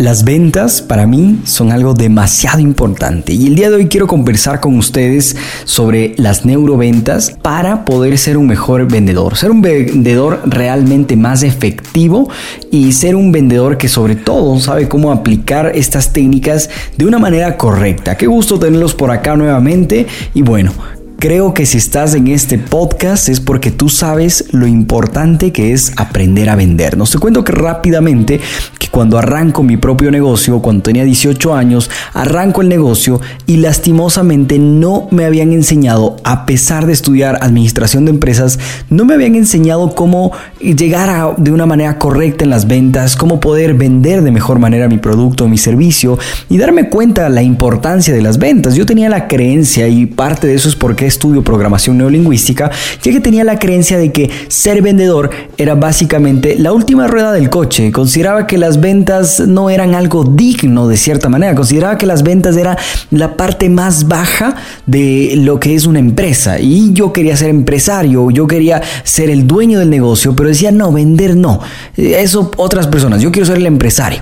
Las ventas para mí son algo demasiado importante y el día de hoy quiero conversar con ustedes sobre las neuroventas para poder ser un mejor vendedor, ser un vendedor realmente más efectivo y ser un vendedor que sobre todo sabe cómo aplicar estas técnicas de una manera correcta. Qué gusto tenerlos por acá nuevamente y bueno, Creo que si estás en este podcast es porque tú sabes lo importante que es aprender a vender. Nos te cuento que rápidamente cuando arranco mi propio negocio, cuando tenía 18 años, arranco el negocio y lastimosamente no me habían enseñado, a pesar de estudiar administración de empresas, no me habían enseñado cómo llegar de una manera correcta en las ventas, cómo poder vender de mejor manera mi producto mi servicio y darme cuenta de la importancia de las ventas. Yo tenía la creencia y parte de eso es porque estudio programación neolingüística, ya que tenía la creencia de que ser vendedor era básicamente la última rueda del coche. Consideraba que las ventas no eran algo digno de cierta manera. Consideraba que las ventas era la parte más baja de lo que es una empresa. Y yo quería ser empresario, yo quería ser el dueño del negocio, pero decía, no, vender no. Eso otras personas, yo quiero ser el empresario.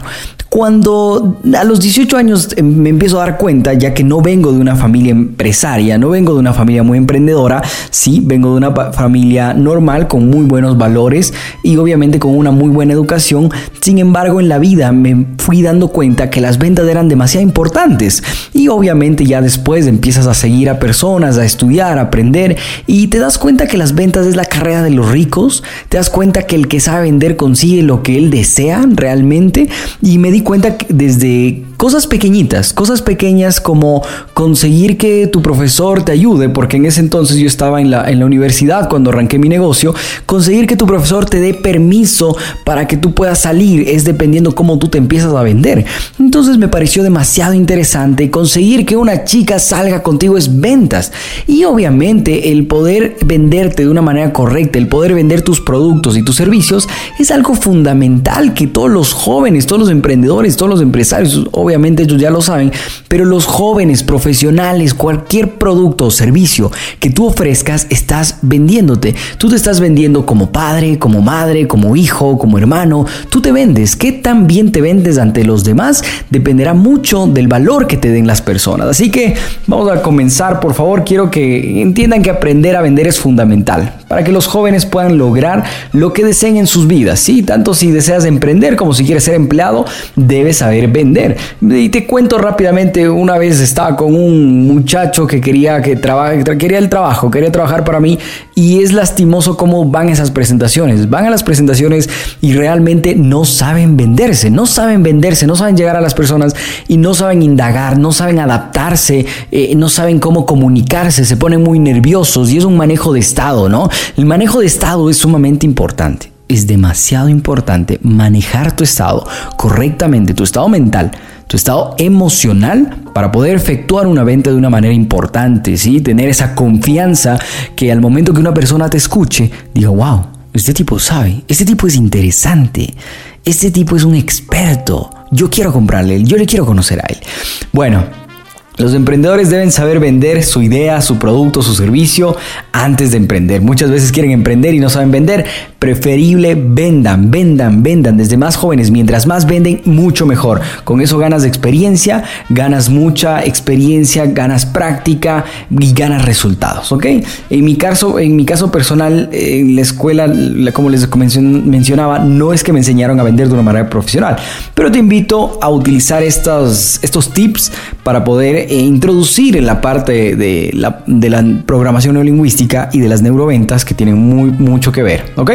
Cuando a los 18 años em, me empiezo a dar cuenta, ya que no vengo de una familia empresaria, no vengo de una familia muy emprendedora, sí, vengo de una familia normal con muy buenos valores y obviamente con una muy buena educación. Sin embargo, en la vida me fui dando cuenta que las ventas eran demasiado importantes y obviamente ya después empiezas a seguir a personas, a estudiar, a aprender y te das cuenta que las ventas es la carrera de los ricos, te das cuenta que el que sabe vender consigue lo que él desea realmente y me cuenta desde Cosas pequeñitas, cosas pequeñas como conseguir que tu profesor te ayude, porque en ese entonces yo estaba en la, en la universidad cuando arranqué mi negocio, conseguir que tu profesor te dé permiso para que tú puedas salir es dependiendo cómo tú te empiezas a vender. Entonces me pareció demasiado interesante conseguir que una chica salga contigo es ventas. Y obviamente el poder venderte de una manera correcta, el poder vender tus productos y tus servicios es algo fundamental que todos los jóvenes, todos los emprendedores, todos los empresarios, ellos ya lo saben, pero los jóvenes profesionales, cualquier producto o servicio que tú ofrezcas, estás vendiéndote. Tú te estás vendiendo como padre, como madre, como hijo, como hermano. Tú te vendes. ¿Qué tan bien te vendes ante los demás? Dependerá mucho del valor que te den las personas. Así que vamos a comenzar. Por favor, quiero que entiendan que aprender a vender es fundamental para que los jóvenes puedan lograr lo que deseen en sus vidas. Sí, tanto si deseas emprender como si quieres ser empleado, debes saber vender. Y te cuento rápidamente, una vez estaba con un muchacho que quería que trabaje, quería el trabajo, quería trabajar para mí y es lastimoso cómo van esas presentaciones. Van a las presentaciones y realmente no saben venderse, no saben venderse, no saben llegar a las personas y no saben indagar, no saben adaptarse, eh, no saben cómo comunicarse, se ponen muy nerviosos y es un manejo de estado, ¿no? El manejo de estado es sumamente importante. Es demasiado importante manejar tu estado correctamente, tu estado mental, tu estado emocional para poder efectuar una venta de una manera importante, ¿sí? Tener esa confianza que al momento que una persona te escuche, diga, wow, este tipo sabe, este tipo es interesante, este tipo es un experto, yo quiero comprarle, yo le quiero conocer a él. Bueno, los emprendedores deben saber vender su idea, su producto, su servicio antes de emprender. Muchas veces quieren emprender y no saben vender. Preferible vendan, vendan, vendan desde más jóvenes. Mientras más venden, mucho mejor. Con eso ganas experiencia, ganas mucha experiencia, ganas práctica y ganas resultados, ¿ok? En mi caso, en mi caso personal, en la escuela, como les mencionaba, no es que me enseñaron a vender de una manera profesional, pero te invito a utilizar estos, estos tips para poder e introducir en la parte de la, de la programación neolingüística y de las neuroventas que tienen muy, mucho que ver. ¿Ok?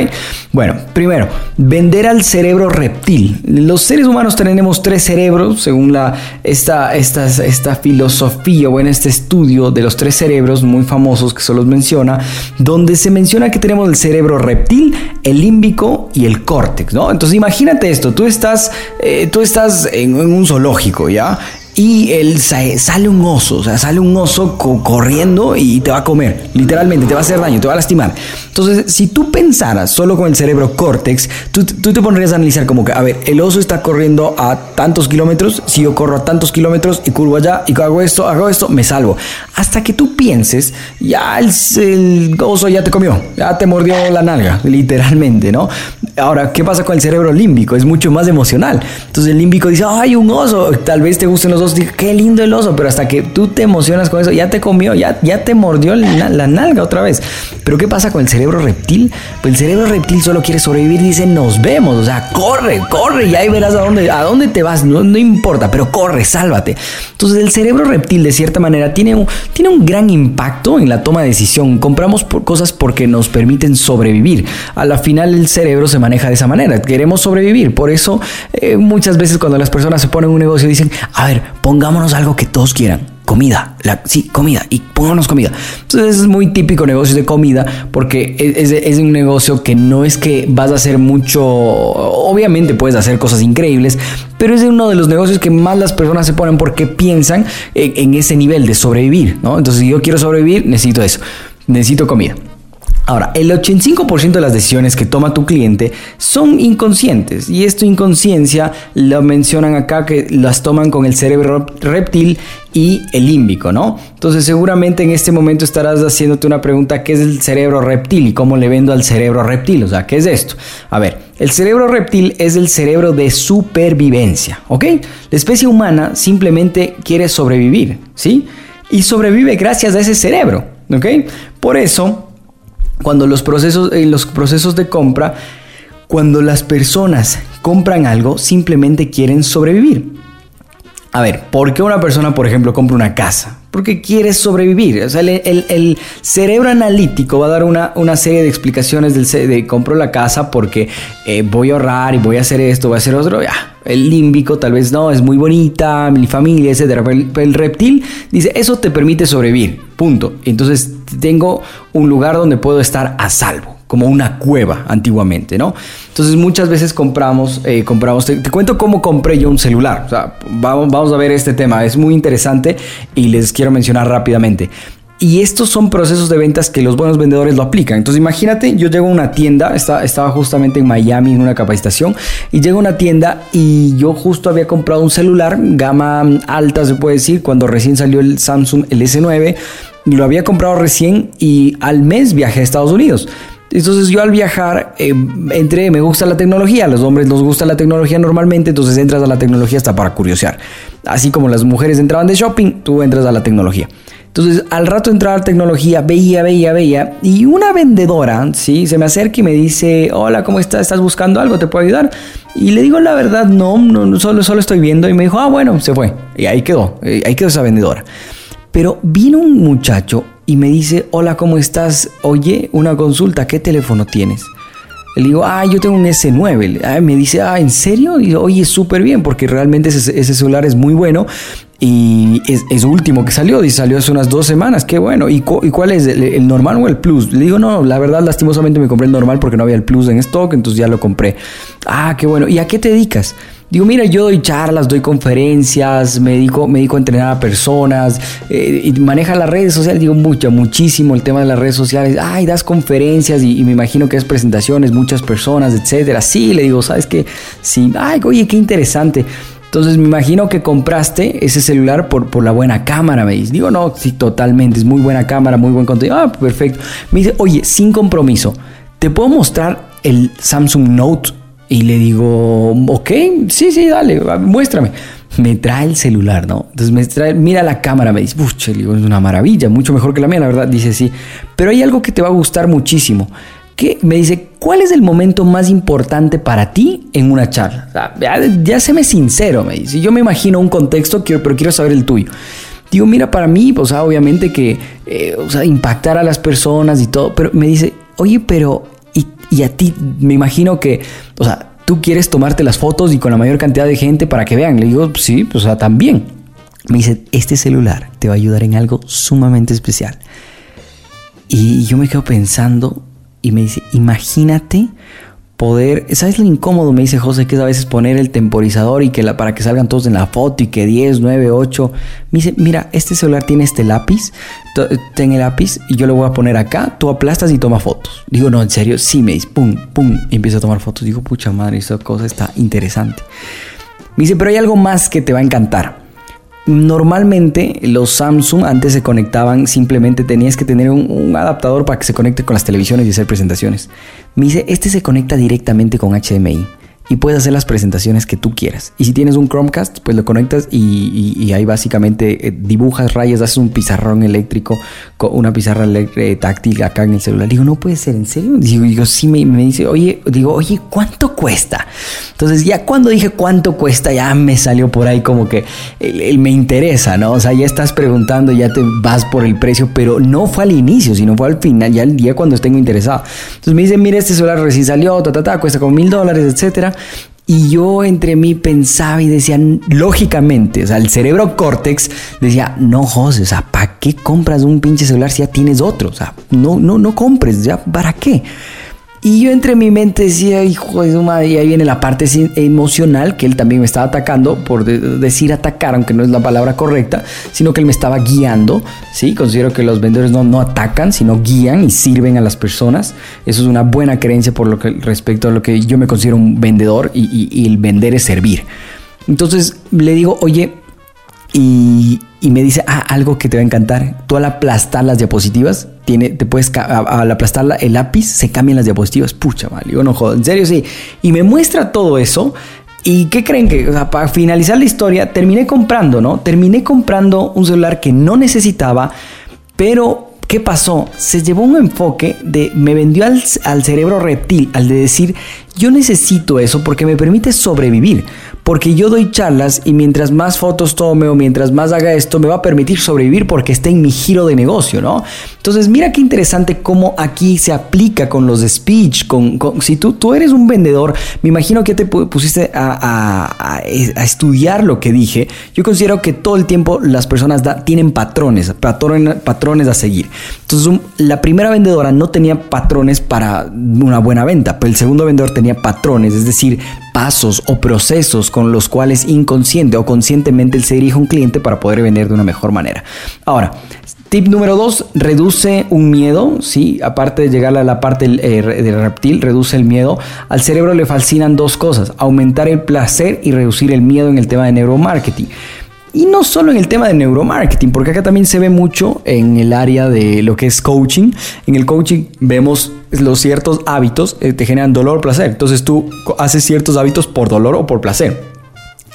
Bueno, primero, vender al cerebro reptil. Los seres humanos tenemos tres cerebros, según esta, esta, esta filosofía o en este estudio de los tres cerebros muy famosos que se los menciona, donde se menciona que tenemos el cerebro reptil, el límbico y el córtex, ¿no? Entonces imagínate esto, tú estás, eh, tú estás en un zoológico, ¿ya? Y él sale un oso, o sea, sale un oso corriendo y te va a comer, literalmente, te va a hacer daño, te va a lastimar. Entonces, si tú pensaras solo con el cerebro córtex, tú, tú te pondrías a analizar como que, a ver, el oso está corriendo a tantos kilómetros, si yo corro a tantos kilómetros y curvo allá y hago esto, hago esto, me salvo. Hasta que tú pienses, ya el, el oso ya te comió, ya te mordió la nalga, literalmente, ¿no? Ahora, ¿qué pasa con el cerebro límbico? Es mucho más emocional. Entonces el límbico dice, ay, un oso, tal vez te gusten los osos, qué lindo el oso, pero hasta que tú te emocionas con eso, ya te comió, ya, ya te mordió la, nalga otra vez. Pero ¿qué pasa con el cerebro reptil? Pues el cerebro reptil solo quiere sobrevivir dice, nos vemos, o sea, corre, corre y ahí verás a dónde, a dónde te vas, no, no importa, pero corre, sálvate. Entonces el cerebro reptil de cierta manera tiene un, tiene un gran impacto en la toma de decisión. Compramos por cosas porque nos permiten sobrevivir. A la final el cerebro se maneja de esa manera, queremos sobrevivir. Por eso eh, muchas veces cuando las personas se ponen un negocio dicen, a ver, pongámonos algo que todos quieran comida, la, sí, comida, y pongámonos comida. Entonces es muy típico negocio de comida porque es, es, un negocio que no es que vas a hacer mucho, obviamente puedes hacer cosas increíbles, pero es uno de los negocios que más las personas se ponen porque piensan en, en ese nivel de sobrevivir, ¿no? Entonces si yo quiero sobrevivir, necesito eso, necesito comida. Ahora, el 85% de las decisiones que toma tu cliente son inconscientes y esta inconsciencia lo mencionan acá que las toman con el cerebro reptil y el límbico, ¿no? Entonces seguramente en este momento estarás haciéndote una pregunta, ¿qué es el cerebro reptil y cómo le vendo al cerebro reptil? O sea, ¿qué es esto? A ver, el cerebro reptil es el cerebro de supervivencia, ¿ok? La especie humana simplemente quiere sobrevivir, ¿sí? Y sobrevive gracias a ese cerebro, ¿ok? Por eso cuando los procesos, en los procesos de compra, cuando las personas compran algo, simplemente quieren sobrevivir. A ver, ¿por qué una persona, por ejemplo, compra una casa? Porque quiere sobrevivir. O sea, el, cerebro analítico va a dar una, una serie de explicaciones del, de compro la casa porque eh, voy a ahorrar y voy a hacer esto, voy a hacer otro. Ya. El límbico tal vez no, es muy bonita, mi familia, etc. El, el reptil dice, eso te permite sobrevivir, punto. Entonces tengo un lugar donde puedo estar a salvo como una cueva antiguamente, ¿no? Entonces muchas veces compramos, eh, compramos, te, cuento cómo compré yo un celular, o sea, vamos, vamos a ver este tema, es muy interesante y les quiero mencionar rápidamente. Y estos son procesos de ventas que los buenos vendedores lo aplican. Entonces imagínate, yo llego a una tienda, estaba justamente en Miami en una capacitación, y llego a una tienda y yo justo había comprado un celular, gama alta se puede decir, cuando recién salió el Samsung el S9, lo había comprado recién y al mes viajé a Estados Unidos. Entonces yo al viajar eh, entré, me gusta la tecnología, a los hombres nos gusta la tecnología normalmente, entonces entras a la tecnología hasta para curiosear. Así como las mujeres entraban de shopping, tú entras a la tecnología. Entonces, al rato entraba la tecnología, veía, veía, veía, y una vendedora, ¿sí? Se me acerca y me dice, hola, ¿cómo estás? ¿Estás buscando algo? ¿Te puedo ayudar? Y le digo la verdad, no, no solo, solo estoy viendo. Y me dijo, ah, bueno, se fue. Y ahí quedó, eh, ahí quedó esa vendedora. Pero vino un muchacho y me dice, hola, ¿cómo estás? Oye, una consulta, ¿qué teléfono tienes? Le digo, ah, yo tengo un S9. Ah, me dice, ah, ¿en serio? Y oye, súper bien, porque realmente ese, celular es muy bueno y es, último que salió, y salió hace unas dos semanas, qué bueno. ¿Y, ¿Y, cuál es, el, normal o el plus? Le digo, no, la verdad, lastimosamente me compré el normal porque no había el plus en stock, entonces ya lo compré. Ah, qué bueno. ¿Y a qué te dedicas? Digo, mira, yo doy charlas, doy conferencias, me dedico, me dedico a entrenar a personas eh, y maneja las redes sociales. Digo, mucho, muchísimo el tema de las redes sociales. Ay, das conferencias y, me imagino que es presentaciones, muchas personas, etcétera. Sí, le digo, ¿sabes qué? Sí, ay, oye, qué interesante. Entonces me imagino que compraste ese celular por, por la buena cámara, me dice. Digo, no, sí, totalmente, es muy buena cámara, muy buen contenido. Ah, perfecto. Me dice, oye, sin compromiso, ¿te puedo mostrar el Samsung Note y le digo, ok, sí, sí, dale, muéstrame. Me trae el celular, ¿no? Entonces me trae, mira la cámara, me dice, pucha, es una maravilla, mucho mejor que la mía, la verdad. Dice, sí, pero hay algo que te va a gustar muchísimo. Me dice, ¿cuál es el momento más importante para ti en una charla? ya, se me sincero, me dice. Yo me imagino un contexto, pero quiero saber el tuyo. Digo, mira, para mí, o sea, obviamente que, eh, o sea, impactar a las personas y todo, pero me dice, oye, pero y a ti, me imagino que, o sea, tú quieres tomarte las fotos y con la mayor cantidad de gente para que vean. Le digo, sí, pues, o sea, también. Me dice, este celular te va a ayudar en algo sumamente especial. Y yo me quedo pensando y me dice, imagínate poder, ¿sabes lo incómodo? Me dice José que es a veces poner el temporizador y que la, para que salgan todos en la foto y que 10, 9, 8. Me dice, mira, este celular tiene este lápiz, ten el lápiz y yo lo voy a poner acá, tú aplastas y toma fotos. Digo, no, en serio, sí, me dice, pum, pum, y empiezo a tomar fotos. Digo, pucha madre, esta cosa está interesante. Me dice, pero hay algo más que te va a encantar. Normalmente los Samsung antes se conectaban, simplemente tenías que tener un, adaptador para que se conecte con las televisiones y hacer presentaciones. Me dice, este se conecta directamente con HDMI y puedes hacer las presentaciones que tú quieras. Y si tienes un Chromecast, pues lo conectas y, ahí básicamente eh, dibujas rayas, haces un pizarrón eléctrico, una pizarra eh, táctil acá en el celular. Digo, no puede ser, ¿en serio? Digo, digo sí, me, dice, oye, digo, oye, ¿cuánto cuesta? Entonces ya cuando dije cuánto cuesta, ya me salió por ahí como que me interesa, ¿no? O sea, ya estás preguntando, ya te vas por el precio, pero no fue al inicio, sino fue al final, ya el día cuando tengo interesado. Entonces me dice, mira, este celular recién salió, ta, ta, ta, cuesta como mil dólares, etcétera. Y yo entre mí pensaba y decía, lógicamente, o sea, el cerebro córtex decía, no, José, o sea, ¿para qué compras un pinche celular si ya tienes otro? O sea, no, no, no compres, ya, ¿para qué? Y yo entre mi mente decía, hijo de su madre, y ahí viene la parte emocional, que él también me estaba atacando, por decir atacar, aunque no es la palabra correcta, sino que él me estaba guiando, ¿sí? Considero que los vendedores no, no atacan, sino guían y sirven a las personas. Eso es una buena creencia por lo que respecto a lo que yo me considero un vendedor y, y el vender es servir. Entonces le digo, oye, y, me dice, ah, algo que te va a encantar. Tú al aplastar las diapositivas, tiene, te puedes, al aplastar el lápiz, se cambian las diapositivas. Pucha, vale, yo no jodo, en serio, sí. Y me muestra todo eso. ¿Y qué creen que, para finalizar la historia, terminé comprando, ¿no? Terminé comprando un celular que no necesitaba, pero ¿Qué pasó? Se llevó un enfoque de, me vendió al, al, cerebro reptil, al de decir, yo necesito eso porque me permite sobrevivir, porque yo doy charlas y mientras más fotos tome o mientras más haga esto, me va a permitir sobrevivir porque está en mi giro de negocio, ¿no? Entonces, mira qué interesante cómo aquí se aplica con los speech, con, si tú, tú eres un vendedor, me imagino que te pusiste a, estudiar lo que dije, yo considero que todo el tiempo las personas tienen patrones, patrones, patrones a seguir. Entonces, la primera vendedora no tenía patrones para una buena venta, pero el segundo vendedor tenía tenía patrones, es decir, pasos o procesos con los cuales inconsciente o conscientemente él se dirige un cliente para poder vender de una mejor manera. Ahora, Tip número dos, reduce un miedo, ¿sí? Aparte de llegar a la parte del, eh, reptil, reduce el miedo. Al cerebro le fascinan dos cosas, aumentar el placer y reducir el miedo en el tema de neuromarketing. Y no solo en el tema de neuromarketing, porque acá también se ve mucho en el área de lo que es coaching. En el coaching vemos los ciertos hábitos que eh, te generan dolor o placer. Entonces tú haces ciertos hábitos por dolor o por placer.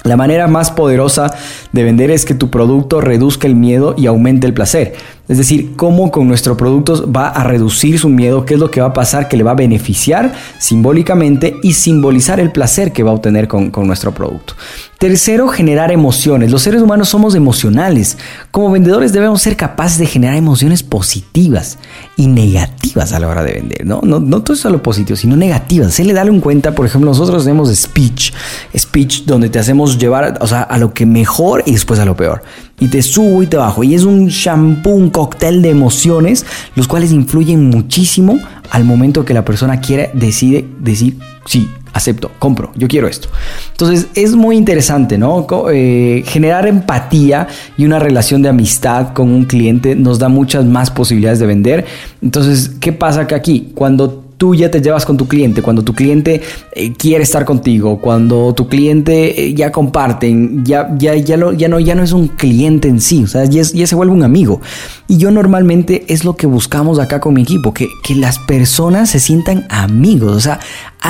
La manera más poderosa de vender es que tu producto reduzca el miedo y aumente el placer. Es decir, cómo con nuestro producto va a reducir su miedo, qué es lo que va a pasar, que le va a beneficiar simbólicamente y simbolizar el placer que va a obtener con, nuestro producto. Tercero, generar emociones. Los seres humanos somos emocionales. Como vendedores debemos ser capaces de generar emociones positivas y negativas a la hora de vender. No, no, no todo es positivo, sino negativas. Se le da un cuenta, por ejemplo, nosotros tenemos speech, speech donde te hacemos llevar a lo que mejor y después a lo peor y te subo y te bajo. Y es un shampoo, un cóctel de emociones, los cuales influyen muchísimo al momento que la persona quiere, decide decir, sí, acepto, compro, yo quiero esto. Entonces es muy interesante, ¿no? Eh, generar empatía y una relación de amistad con un cliente nos da muchas más posibilidades de vender. Entonces, ¿qué pasa que aquí? Cuando tú ya te llevas con tu cliente, cuando tu cliente eh, quiere estar contigo, cuando tu cliente eh, ya comparten, ya, ya, ya, lo, ya, no, ya no es un cliente en sí, o sea, ya, ya, se vuelve un amigo. Y yo normalmente es lo que buscamos acá con mi equipo, que, que las personas se sientan amigos, o sea,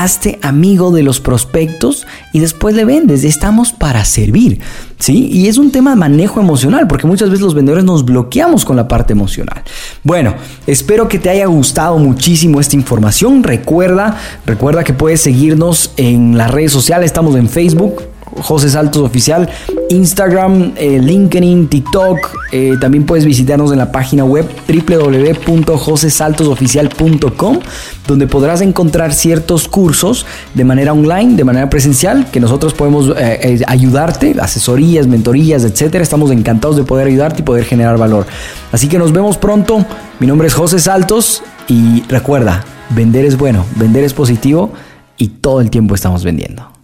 hazte amigo de los prospectos y después le vendes. Estamos para servir, ¿sí? Y es un tema de manejo emocional, porque muchas veces los vendedores nos bloqueamos con la parte emocional. Bueno, espero que te haya gustado muchísimo esta información. Recuerda, recuerda que puedes seguirnos en las redes sociales. Estamos en Facebook, José Saltos Oficial, Instagram, eh, LinkedIn, TikTok. Eh, también puedes visitarnos en la página web www.josesaltosoficial.com, donde podrás encontrar ciertos cursos de manera online, de manera presencial, que nosotros podemos eh, ayudarte, asesorías, mentorías, etcétera. Estamos encantados de poder ayudarte y poder generar valor. Así que nos vemos pronto. Mi nombre es José Saltos y recuerda, vender es bueno, vender es positivo y todo el tiempo estamos vendiendo.